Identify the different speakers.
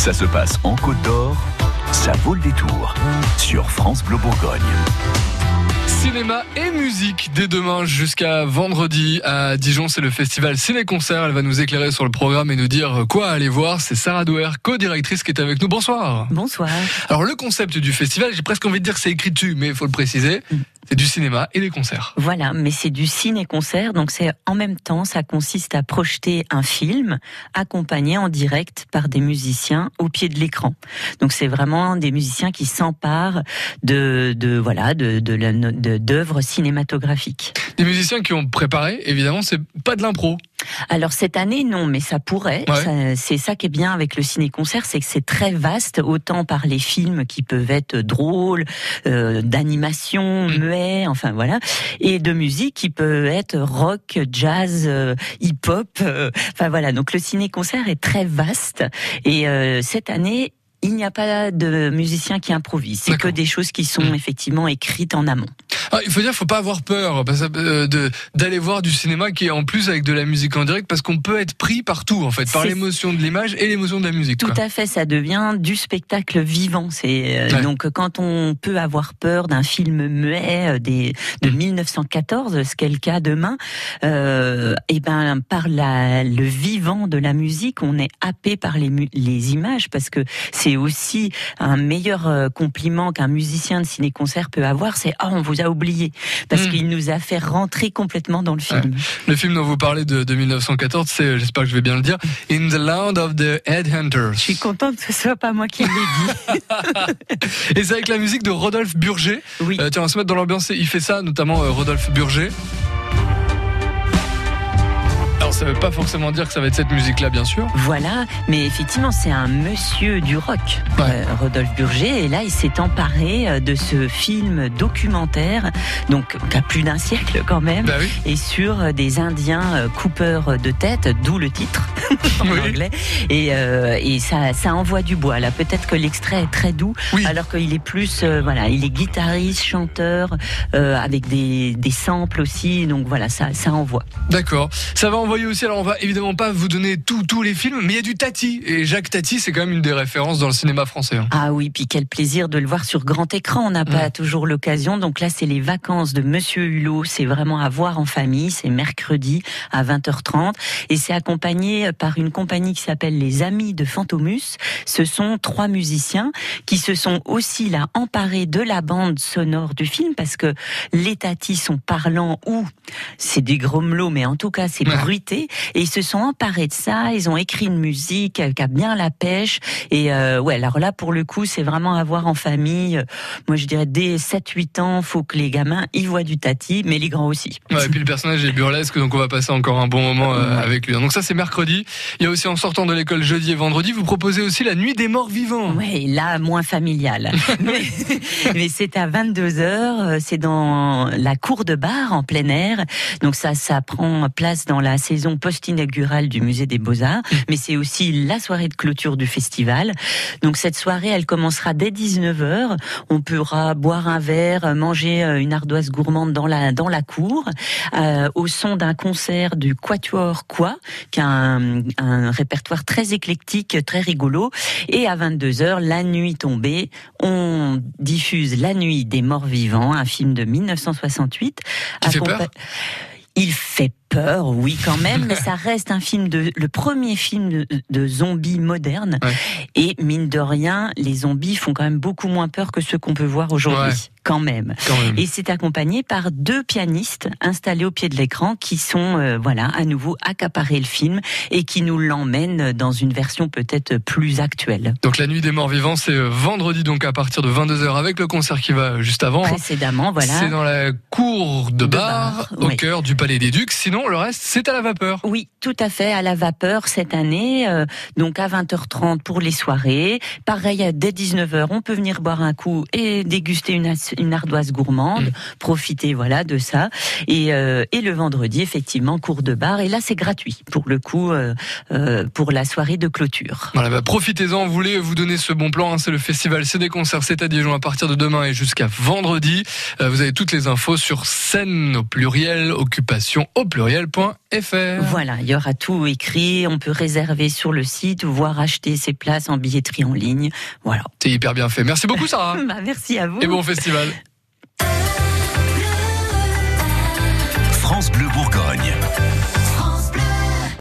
Speaker 1: Ça se passe en Côte d'Or, ça vaut le détour sur France Bleu Bourgogne.
Speaker 2: Cinéma et musique dès demain jusqu'à vendredi à Dijon, c'est le festival Ciné-Concert. Elle va nous éclairer sur le programme et nous dire quoi aller voir. C'est Sarah Douer, co-directrice qui est avec nous. Bonsoir.
Speaker 3: Bonsoir.
Speaker 2: Alors le concept du festival, j'ai presque envie de dire que c'est écrit dessus, mais il faut le préciser. C'est du cinéma et des concerts.
Speaker 3: Voilà, mais c'est du ciné-concert, donc c'est en même temps, ça consiste à projeter un film accompagné en direct par des musiciens au pied de l'écran. Donc c'est vraiment des musiciens qui s'emparent de, de voilà de d'œuvres cinématographiques.
Speaker 2: Des musiciens qui ont préparé, évidemment, c'est pas de l'impro.
Speaker 3: Alors cette année non, mais ça pourrait. C'est ça qui est bien avec le ciné-concert, c'est que c'est très vaste, autant par les films qui peuvent être drôles, euh, d'animation, mm. Enfin voilà, et de musique qui peut être rock, jazz, euh, hip-hop. Euh, enfin voilà, donc le ciné-concert est très vaste. Et cette année, il n'y a pas de musiciens qui improvisent. C'est que des choses qui sont mm. effectivement écrites en amont.
Speaker 2: Ah, il faut dire, faut pas avoir peur euh, d'aller voir du cinéma qui est en plus avec de la musique en direct parce qu'on peut être pris partout en fait par l'émotion de l'image et l'émotion de la musique.
Speaker 3: Tout à fait, ça devient du spectacle vivant. C'est euh, donc quand on peut avoir peur d'un film muet euh, des, de 1914, mm. ce qu'est le cas demain, et ben par la, le vivant de la musique, on est happé par les, les images parce que c'est aussi un meilleur compliment qu'un musicien de ciné-concert peut avoir, c'est ah on vous a oublié parce hmm. qu'il nous a fait rentrer complètement dans le film.
Speaker 2: Le film dont vous parlez de, 1914, c'est, j'espère que je vais bien le dire, In the Land of the Headhunters.
Speaker 3: Je suis contente que ce soit pas moi qui l'ai dit.
Speaker 2: Et c'est avec la musique de Rodolphe Burger.
Speaker 3: Oui.
Speaker 2: Euh, tiens, on va se mettre dans l'ambiance. Il fait ça, notamment euh, Rodolphe Burger ça veut pas forcément dire que ça va être cette musique-là, bien sûr.
Speaker 3: Voilà, mais effectivement, c'est un monsieur du rock, euh, Rodolphe Burger, et là, il s'est emparé euh, de ce film documentaire, donc qui a plus d'un siècle quand même,
Speaker 2: bah
Speaker 3: et sur euh, des Indiens coupeurs de tête, d'où le titre en anglais, et, et ça, ça envoie du bois. Là, peut-être que l'extrait est très doux, alors qu'il est plus, voilà, il est guitariste, chanteur, avec des, des samples aussi, donc voilà, ça, ça envoie.
Speaker 2: D'accord, ça va envoyer aussi. Alors, on va évidemment pas vous donner tous les films, mais il y a du Tati. Et Jacques Tati, c'est quand même une des références dans le cinéma français. Hein.
Speaker 3: Ah oui, puis quel plaisir de le voir sur grand écran. On n'a pas toujours l'occasion. Donc là, c'est les vacances de Monsieur Hulot. C'est vraiment à voir en famille. C'est mercredi à 20h30. Et c'est accompagné par une compagnie qui s'appelle les Amis de Fantomus. Ce sont trois musiciens qui se sont aussi là emparés de la bande sonore du film parce que les Tati sont parlants ou c'est des grommelots, mais en tout cas, c'est et ils se sont emparés de ça. Ils ont écrit une musique qui a bien la pêche. Et euh, ouais, alors là, pour le coup, c'est vraiment à voir en famille. Moi, je dirais dès 7-8 ans, faut que les gamins y voient du tati, mais les grands aussi.
Speaker 2: Ouais, et puis le personnage est burlesque, donc on va passer encore un bon moment euh, avec lui. Donc ça, c'est mercredi. Il y a aussi en sortant de l'école jeudi et vendredi, vous proposez aussi la nuit des morts vivants.
Speaker 3: Oui, là, moins familial. mais, mais c'est à 22 h euh, C'est dans la cour de bar en plein air. Donc ça, ça prend place dans la saison post-inaugurale du musée des Beaux-Arts, mais c'est aussi la soirée de clôture du festival. Donc cette soirée, elle commencera dès 19h. On pourra boire un verre, manger euh, une ardoise gourmande dans la dans la cour, euh, au son d'un concert du Quatuor Quoi, qui a un, un répertoire très éclectique, très rigolo. Et à 22h, la nuit tombée, on diffuse La Nuit des Morts Vivants, un film de 1968.
Speaker 2: Qui fait peur?
Speaker 3: Il fait peur, oui quand même, mais ça reste un film de le premier film de, zombies moderne. Et mine de rien, les zombies font quand même beaucoup moins peur que ceux qu'on peut voir aujourd'hui. Quand même. Et c'est accompagné par deux pianistes installés au pied de l'écran qui sont, euh, voilà, à nouveau accaparés le film et qui nous l'emmènent dans une version peut-être plus actuelle.
Speaker 2: Donc la nuit des morts vivants, c'est euh, vendredi donc à partir de 22h avec le concert qui va juste avant.
Speaker 3: Hein. Précédemment, voilà.
Speaker 2: C'est dans la cour de, bar, au cœur du Palais des Ducs. Sinon, le reste, c'est à la vapeur.
Speaker 3: Oui, tout à fait, à la vapeur cette année. Euh, donc à 20h30 pour les soirées. Pareil, dès 19h, on peut venir boire un coup et déguster une, une ardoise gourmande. Mm. Profiter, voilà, de ça. Et, euh, et le vendredi, effectivement, cours de bar. Et là, c'est gratuit pour le coup, euh, pour la soirée de clôture.
Speaker 2: Voilà, bah, profitez-en. Vous voulez vous donner ce bon plan. Hein, c'est le festival CD Concerts, c'est à Dijon à partir de demain et jusqu'à vendredi. vous avez toutes les infos sur scène au pluriel, occupation au pluriel
Speaker 3: voilà, il y aura tout écrit, on peut réserver sur le site, ou voire acheter ses places en billetterie en ligne. Voilà.
Speaker 2: C'est hyper bien fait. Merci beaucoup Sarah.
Speaker 3: Bah, merci à vous.
Speaker 2: Et bon festival. France Bleu Bourgogne.